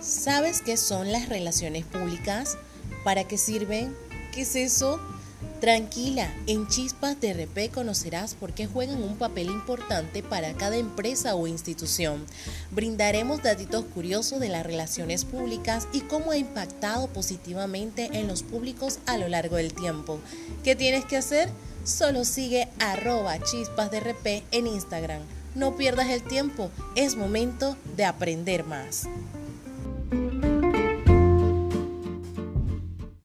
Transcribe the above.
¿Sabes qué son las relaciones públicas? ¿Para qué sirven? ¿Qué es eso? Tranquila, en Chispas de RP conocerás por qué juegan un papel importante para cada empresa o institución. Brindaremos datos curiosos de las relaciones públicas y cómo ha impactado positivamente en los públicos a lo largo del tiempo. ¿Qué tienes que hacer? Solo sigue arroba chispas de RP en Instagram. No pierdas el tiempo, es momento de aprender más.